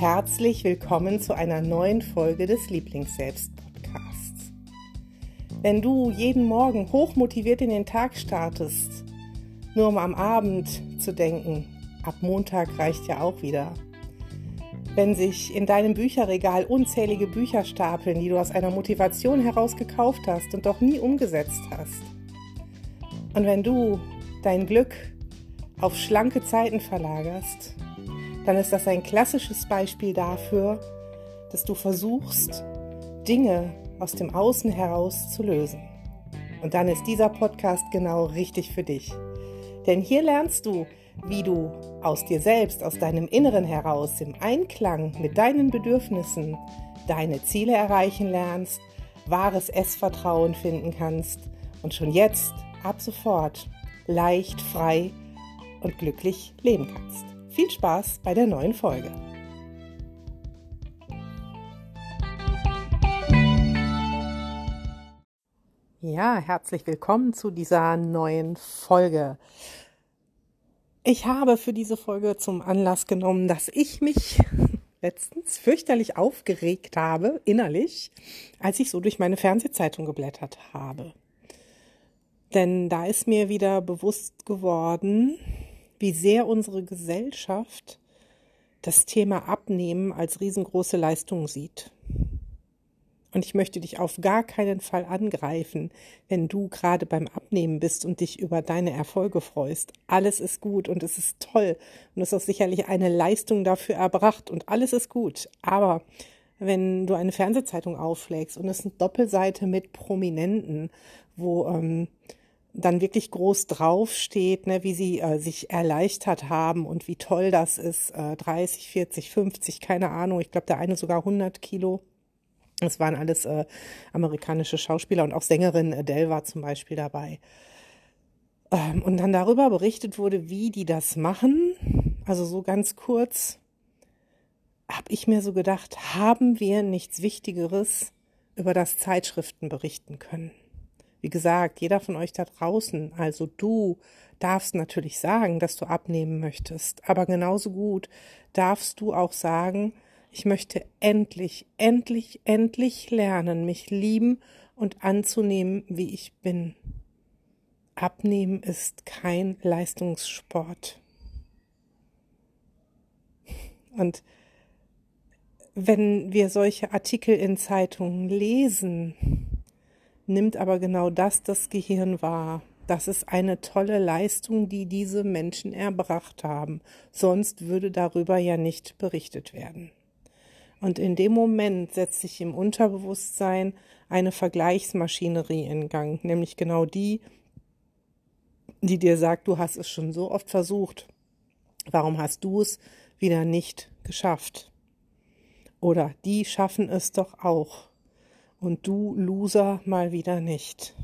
Herzlich willkommen zu einer neuen Folge des Lieblingsselbst-Podcasts. Wenn du jeden Morgen hochmotiviert in den Tag startest, nur um am Abend zu denken, ab Montag reicht ja auch wieder. Wenn sich in deinem Bücherregal unzählige Bücher stapeln, die du aus einer Motivation heraus gekauft hast und doch nie umgesetzt hast. Und wenn du dein Glück auf schlanke Zeiten verlagerst, dann ist das ein klassisches Beispiel dafür, dass du versuchst, Dinge aus dem Außen heraus zu lösen. Und dann ist dieser Podcast genau richtig für dich. Denn hier lernst du, wie du aus dir selbst, aus deinem Inneren heraus, im Einklang mit deinen Bedürfnissen, deine Ziele erreichen lernst, wahres Essvertrauen finden kannst und schon jetzt, ab sofort, leicht, frei und glücklich leben kannst. Viel Spaß bei der neuen Folge. Ja, herzlich willkommen zu dieser neuen Folge. Ich habe für diese Folge zum Anlass genommen, dass ich mich letztens fürchterlich aufgeregt habe, innerlich, als ich so durch meine Fernsehzeitung geblättert habe. Denn da ist mir wieder bewusst geworden, wie sehr unsere Gesellschaft das Thema Abnehmen als riesengroße Leistung sieht. Und ich möchte dich auf gar keinen Fall angreifen, wenn du gerade beim Abnehmen bist und dich über deine Erfolge freust. Alles ist gut und es ist toll und es ist sicherlich eine Leistung dafür erbracht und alles ist gut. Aber wenn du eine Fernsehzeitung aufschlägst und es ist eine Doppelseite mit Prominenten, wo ähm, dann wirklich groß draufsteht, ne, wie sie äh, sich erleichtert haben und wie toll das ist, äh, 30, 40, 50, keine Ahnung, ich glaube der eine sogar 100 Kilo. Es waren alles äh, amerikanische Schauspieler und auch Sängerin Adele war zum Beispiel dabei. Ähm, und dann darüber berichtet wurde, wie die das machen. Also so ganz kurz habe ich mir so gedacht, haben wir nichts Wichtigeres über das Zeitschriften berichten können? Wie gesagt, jeder von euch da draußen, also du, darfst natürlich sagen, dass du abnehmen möchtest, aber genauso gut darfst du auch sagen, ich möchte endlich, endlich, endlich lernen, mich lieben und anzunehmen, wie ich bin. Abnehmen ist kein Leistungssport. Und wenn wir solche Artikel in Zeitungen lesen, nimmt aber genau das das Gehirn wahr. Das ist eine tolle Leistung, die diese Menschen erbracht haben. Sonst würde darüber ja nicht berichtet werden. Und in dem Moment setzt sich im Unterbewusstsein eine Vergleichsmaschinerie in Gang, nämlich genau die, die dir sagt, du hast es schon so oft versucht. Warum hast du es wieder nicht geschafft? Oder die schaffen es doch auch und du Loser mal wieder nicht.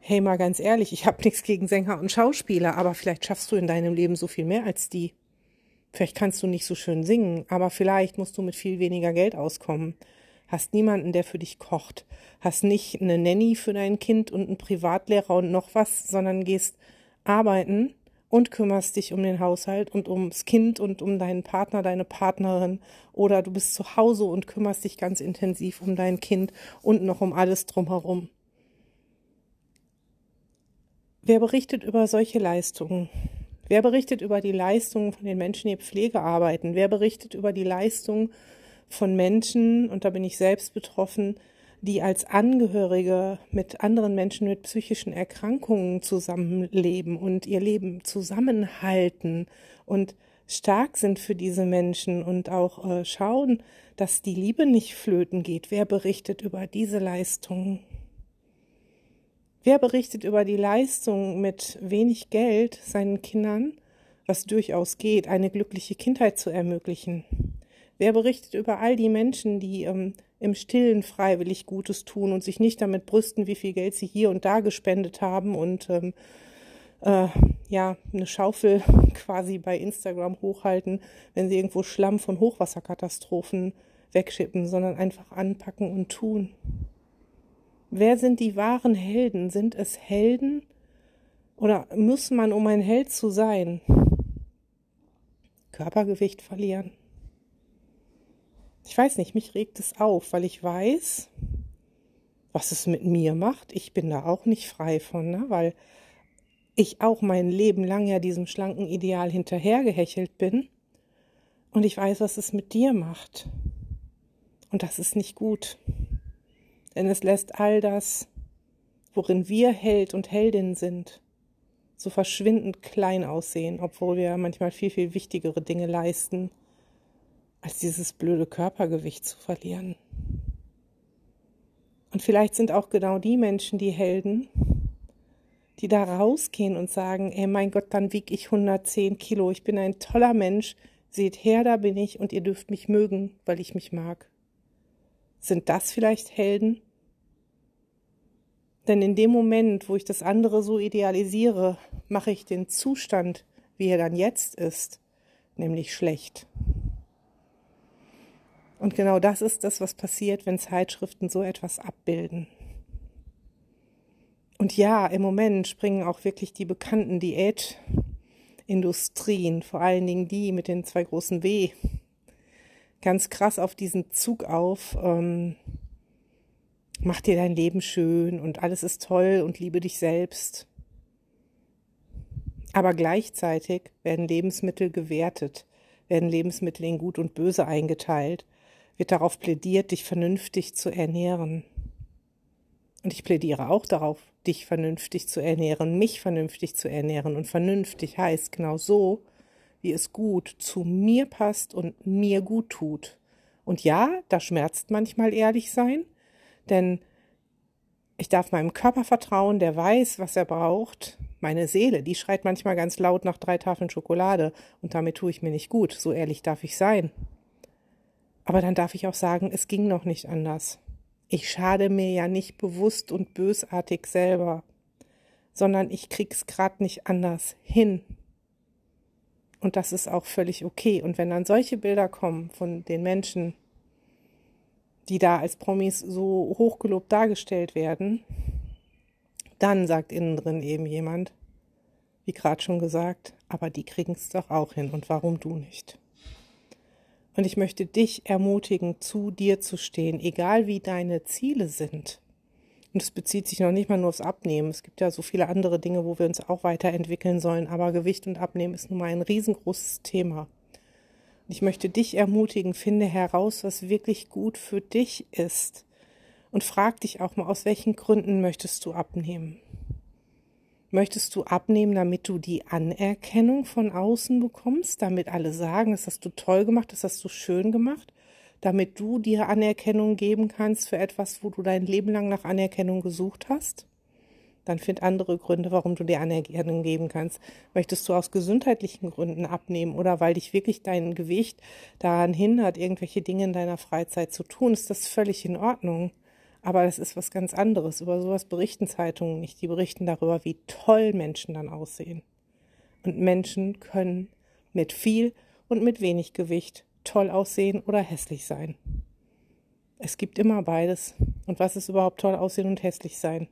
Hey, mal ganz ehrlich, ich habe nichts gegen Sänger und Schauspieler, aber vielleicht schaffst du in deinem Leben so viel mehr als die. Vielleicht kannst du nicht so schön singen, aber vielleicht musst du mit viel weniger Geld auskommen. Hast niemanden, der für dich kocht. Hast nicht eine Nanny für dein Kind und einen Privatlehrer und noch was, sondern gehst arbeiten und kümmerst dich um den Haushalt und ums Kind und um deinen Partner, deine Partnerin oder du bist zu Hause und kümmerst dich ganz intensiv um dein Kind und noch um alles drumherum. Wer berichtet über solche Leistungen? Wer berichtet über die Leistungen von den Menschen, die Pflege arbeiten? Wer berichtet über die Leistungen von Menschen, und da bin ich selbst betroffen, die als Angehörige mit anderen Menschen mit psychischen Erkrankungen zusammenleben und ihr Leben zusammenhalten und stark sind für diese Menschen und auch äh, schauen, dass die Liebe nicht flöten geht. Wer berichtet über diese Leistungen? Wer berichtet über die Leistung mit wenig Geld seinen Kindern, was durchaus geht, eine glückliche Kindheit zu ermöglichen? Wer berichtet über all die Menschen, die ähm, im Stillen freiwillig Gutes tun und sich nicht damit brüsten, wie viel Geld sie hier und da gespendet haben und ähm, äh, ja, eine Schaufel quasi bei Instagram hochhalten, wenn sie irgendwo Schlamm von Hochwasserkatastrophen wegschippen, sondern einfach anpacken und tun. Wer sind die wahren Helden? Sind es Helden? Oder muss man, um ein Held zu sein, Körpergewicht verlieren? Ich weiß nicht, mich regt es auf, weil ich weiß, was es mit mir macht. Ich bin da auch nicht frei von, ne? weil ich auch mein Leben lang ja diesem schlanken Ideal hinterhergehechelt bin. Und ich weiß, was es mit dir macht. Und das ist nicht gut. Denn es lässt all das, worin wir Held und Heldin sind, so verschwindend klein aussehen, obwohl wir manchmal viel, viel wichtigere Dinge leisten, als dieses blöde Körpergewicht zu verlieren. Und vielleicht sind auch genau die Menschen die Helden, die da rausgehen und sagen, ey mein Gott, dann wieg ich 110 Kilo, ich bin ein toller Mensch, seht her, da bin ich und ihr dürft mich mögen, weil ich mich mag. Sind das vielleicht Helden? Denn in dem Moment, wo ich das andere so idealisiere, mache ich den Zustand, wie er dann jetzt ist, nämlich schlecht. Und genau das ist das, was passiert, wenn Zeitschriften so etwas abbilden. Und ja, im Moment springen auch wirklich die bekannten Diätindustrien, vor allen Dingen die mit den zwei großen W, ganz krass auf diesen Zug auf. Ähm, mach dir dein Leben schön und alles ist toll und liebe dich selbst. Aber gleichzeitig werden Lebensmittel gewertet, werden Lebensmittel in gut und böse eingeteilt wird darauf plädiert, dich vernünftig zu ernähren. Und ich plädiere auch darauf, dich vernünftig zu ernähren, mich vernünftig zu ernähren. Und vernünftig heißt genau so, wie es gut zu mir passt und mir gut tut. Und ja, da schmerzt manchmal ehrlich sein, denn ich darf meinem Körper vertrauen, der weiß, was er braucht. Meine Seele, die schreit manchmal ganz laut nach drei Tafeln Schokolade und damit tue ich mir nicht gut. So ehrlich darf ich sein. Aber dann darf ich auch sagen, es ging noch nicht anders. Ich schade mir ja nicht bewusst und bösartig selber, sondern ich krieg's grad nicht anders hin. Und das ist auch völlig okay. Und wenn dann solche Bilder kommen von den Menschen, die da als Promis so hochgelobt dargestellt werden, dann sagt innen drin eben jemand, wie gerade schon gesagt, aber die kriegen's doch auch hin und warum du nicht? Und ich möchte dich ermutigen, zu dir zu stehen, egal wie deine Ziele sind. Und es bezieht sich noch nicht mal nur aufs Abnehmen. Es gibt ja so viele andere Dinge, wo wir uns auch weiterentwickeln sollen. Aber Gewicht und Abnehmen ist nun mal ein riesengroßes Thema. Und ich möchte dich ermutigen, finde heraus, was wirklich gut für dich ist. Und frag dich auch mal, aus welchen Gründen möchtest du abnehmen? Möchtest du abnehmen, damit du die Anerkennung von außen bekommst, damit alle sagen, das hast du toll gemacht, das hast du schön gemacht, damit du dir Anerkennung geben kannst für etwas, wo du dein Leben lang nach Anerkennung gesucht hast? Dann find andere Gründe, warum du dir Anerkennung geben kannst. Möchtest du aus gesundheitlichen Gründen abnehmen oder weil dich wirklich dein Gewicht daran hindert, irgendwelche Dinge in deiner Freizeit zu tun, ist das völlig in Ordnung. Aber das ist was ganz anderes. Über sowas berichten Zeitungen nicht. Die berichten darüber, wie toll Menschen dann aussehen. Und Menschen können mit viel und mit wenig Gewicht toll aussehen oder hässlich sein. Es gibt immer beides. Und was ist überhaupt toll aussehen und hässlich sein?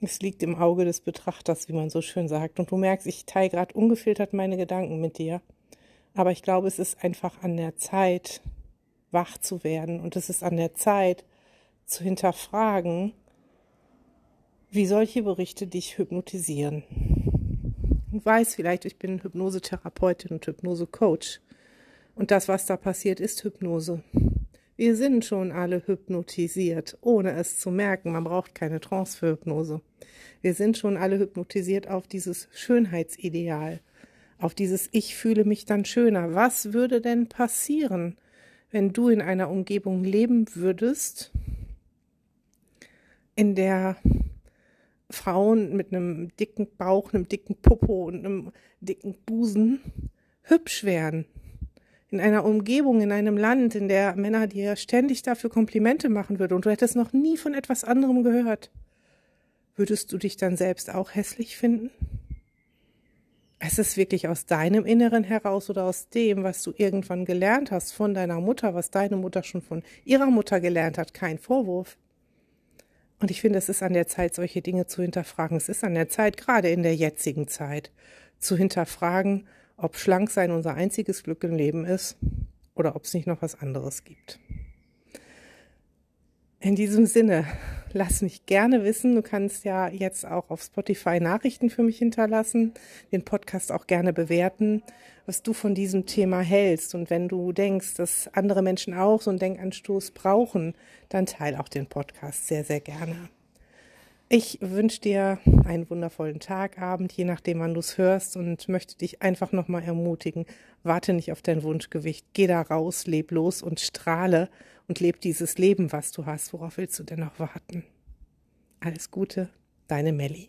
Es liegt im Auge des Betrachters, wie man so schön sagt. Und du merkst, ich teile gerade ungefiltert meine Gedanken mit dir. Aber ich glaube, es ist einfach an der Zeit, wach zu werden. Und es ist an der Zeit, zu hinterfragen, wie solche Berichte dich hypnotisieren. Du weißt vielleicht, ich bin Hypnosetherapeutin und Hypnosecoach. Und das, was da passiert, ist Hypnose. Wir sind schon alle hypnotisiert, ohne es zu merken. Man braucht keine Trance für Hypnose. Wir sind schon alle hypnotisiert auf dieses Schönheitsideal, auf dieses Ich fühle mich dann schöner. Was würde denn passieren, wenn du in einer Umgebung leben würdest, in der Frauen mit einem dicken Bauch, einem dicken Popo und einem dicken Busen hübsch wären. In einer Umgebung, in einem Land, in der Männer dir ständig dafür Komplimente machen würden und du hättest noch nie von etwas anderem gehört. Würdest du dich dann selbst auch hässlich finden? Es ist wirklich aus deinem Inneren heraus oder aus dem, was du irgendwann gelernt hast von deiner Mutter, was deine Mutter schon von ihrer Mutter gelernt hat, kein Vorwurf. Und ich finde, es ist an der Zeit, solche Dinge zu hinterfragen. Es ist an der Zeit, gerade in der jetzigen Zeit, zu hinterfragen, ob Schlanksein unser einziges Glück im Leben ist oder ob es nicht noch was anderes gibt. In diesem Sinne, lass mich gerne wissen. Du kannst ja jetzt auch auf Spotify Nachrichten für mich hinterlassen, den Podcast auch gerne bewerten, was du von diesem Thema hältst. Und wenn du denkst, dass andere Menschen auch so einen Denkanstoß brauchen, dann teile auch den Podcast sehr, sehr gerne. Ich wünsche dir einen wundervollen Tag, Abend, je nachdem, wann du es hörst und möchte dich einfach nochmal ermutigen. Warte nicht auf dein Wunschgewicht. Geh da raus, leb los und strahle und leb dieses Leben, was du hast. Worauf willst du denn noch warten? Alles Gute, deine Melli.